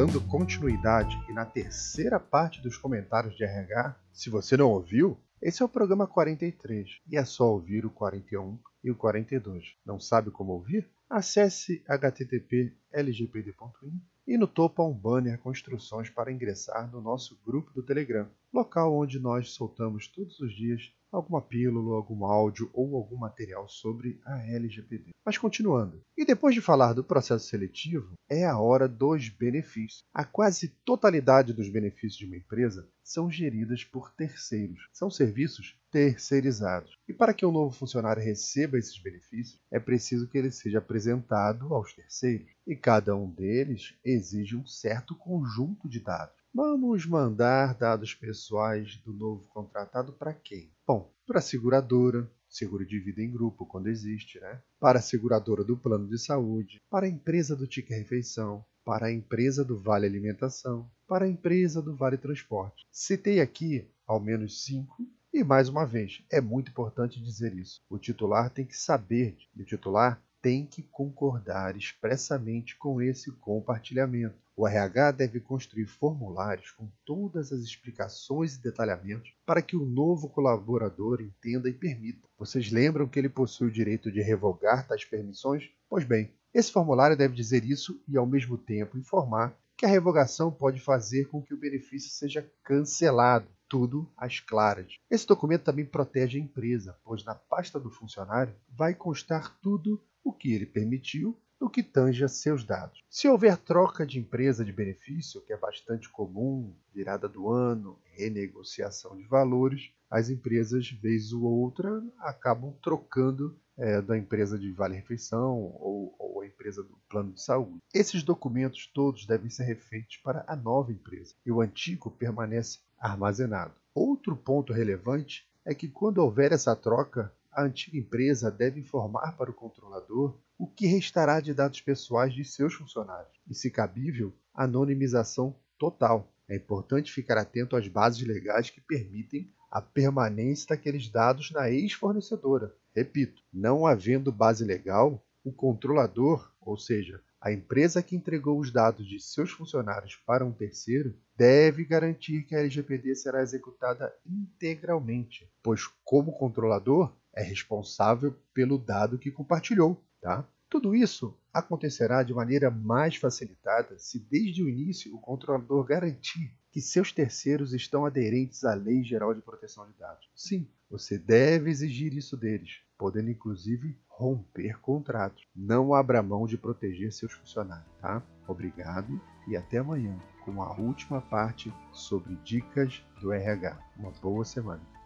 dando continuidade e na terceira parte dos comentários de RH, se você não ouviu, esse é o programa 43 e é só ouvir o 41 e o 42. Não sabe como ouvir? Acesse http lgpd.in e no topo há um banner com instruções para ingressar no nosso grupo do Telegram, local onde nós soltamos todos os dias alguma pílula, algum áudio ou algum material sobre a LGPD. Mas continuando. E depois de falar do processo seletivo, é a hora dos benefícios. A quase totalidade dos benefícios de uma empresa são geridas por terceiros. São serviços terceirizados. E para que um novo funcionário receba esses benefícios, é preciso que ele seja apresentado aos terceiros. E cada um deles exige um certo conjunto de dados. Vamos mandar dados pessoais do novo contratado para quem? Bom, para a seguradora, seguro de vida em grupo quando existe, né? Para a seguradora do plano de saúde, para a empresa do Tique Refeição, para a empresa do Vale Alimentação, para a empresa do Vale Transporte. Citei aqui ao menos cinco e mais uma vez, é muito importante dizer isso. O titular tem que saber, o titular tem que concordar expressamente com esse compartilhamento. O RH deve construir formulários com todas as explicações e detalhamentos para que o novo colaborador entenda e permita. Vocês lembram que ele possui o direito de revogar tais permissões? Pois bem, esse formulário deve dizer isso e, ao mesmo tempo, informar que a revogação pode fazer com que o benefício seja cancelado tudo às claras. Esse documento também protege a empresa, pois na pasta do funcionário vai constar tudo o que ele permitiu no que tange a seus dados. Se houver troca de empresa de benefício, que é bastante comum, virada do ano, renegociação de valores, as empresas, vez ou outra, acabam trocando é, da empresa de vale-refeição ou, ou a empresa do plano de saúde. Esses documentos todos devem ser refeitos para a nova empresa e o antigo permanece armazenado. Outro ponto relevante é que, quando houver essa troca, a antiga empresa deve informar para o controlador o que restará de dados pessoais de seus funcionários e, se cabível, anonimização total. É importante ficar atento às bases legais que permitem a permanência daqueles dados na ex-fornecedora. Repito, não havendo base legal, o controlador, ou seja, a empresa que entregou os dados de seus funcionários para um terceiro deve garantir que a LGPD será executada integralmente, pois, como controlador, é responsável pelo dado que compartilhou. Tá? Tudo isso acontecerá de maneira mais facilitada se, desde o início, o controlador garantir que seus terceiros estão aderentes à Lei Geral de Proteção de Dados. Sim, você deve exigir isso deles, podendo inclusive romper contratos. Não abra mão de proteger seus funcionários, tá? Obrigado e até amanhã com a última parte sobre dicas do RH. Uma boa semana.